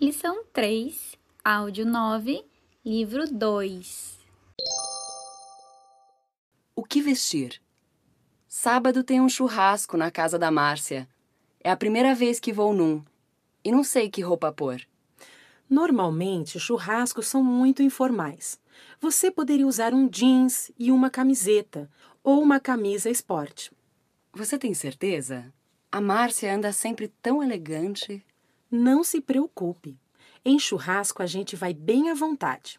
Lição 3, áudio 9, livro 2. O que vestir? Sábado tem um churrasco na casa da Márcia. É a primeira vez que vou num. E não sei que roupa pôr. Normalmente, churrascos são muito informais. Você poderia usar um jeans e uma camiseta, ou uma camisa esporte. Você tem certeza? A Márcia anda sempre tão elegante. Não se preocupe. Em churrasco a gente vai bem à vontade.